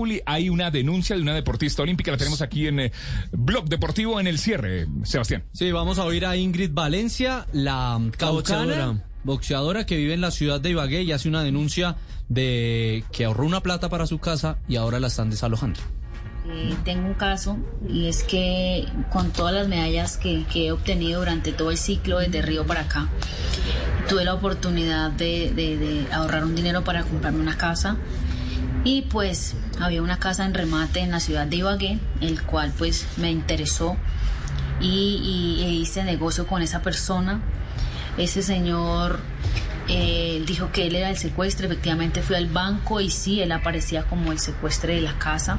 Populi hay una denuncia de una deportista olímpica. La tenemos aquí en eh, Blog Deportivo en el cierre, Sebastián. Sí, vamos a oír a Ingrid Valencia, la caucana boxeadora que vive en la ciudad de Ibagué y hace una denuncia de que ahorró una plata para su casa y ahora la están desalojando. Eh, tengo un caso y es que con todas las medallas que, que he obtenido durante todo el ciclo desde Río para acá, tuve la oportunidad de, de- de ahorrar un dinero para comprarme una casa y pues había una casa en remate en la ciudad de Ibagué, el cual pues me interesó y, e hice negocio con esa persona. Ese señor eh, dijo que él era el secuestre, efectivamente fui al banco y sí, él aparecía como el secuestre de la casa.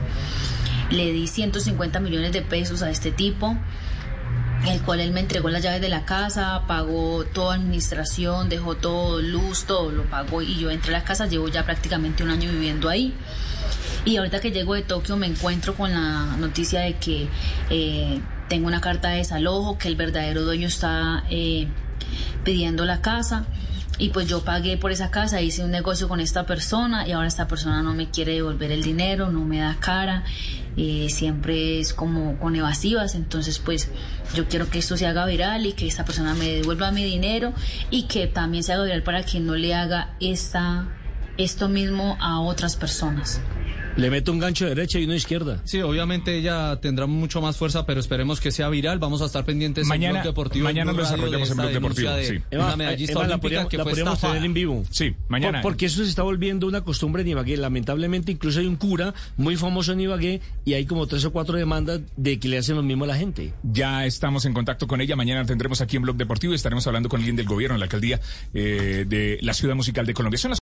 Le di 150 millones de pesos a este tipo, el cual él me entregó las llaves de la casa, pagó toda administración, dejó todo, luz, todo lo pagó y yo entré a la casa, llevo ya prácticamente un año viviendo ahí. Y ahorita que llego de Tokio me encuentro con la noticia de que eh, tengo una carta de desalojo, que el verdadero dueño está eh, pidiendo la casa. Y pues yo pagué por esa casa, hice un negocio con esta persona y ahora esta persona no me quiere devolver el dinero, no me da cara, eh, siempre es como con evasivas. Entonces pues yo quiero que esto se haga viral y que esta persona me devuelva mi dinero y que también se haga viral para que no le haga esta, esto mismo a otras personas. Le meto un gancho derecha y uno izquierda. Sí, obviamente ella tendrá mucho más fuerza, pero esperemos que sea viral. Vamos a estar pendientes Mañana- en Blog Deportivo. mañana lo desarrollamos de en Blog Deportivo, sí. de Una medallista Emma, la podríamos, que la fue podríamos estafada. tener en vivo. Sí, mañana. Por- porque eso se está volviendo una costumbre en Ibagué. Lamentablemente, incluso hay un cura muy famoso en Ibagué y hay como tres o cuatro demandas de que le hacen lo mismo a la gente. Ya estamos en contacto con ella. Mañana tendremos aquí en Blog Deportivo y estaremos hablando con alguien del gobierno, la alcaldía eh, de la Ciudad Musical de Colombia. Son las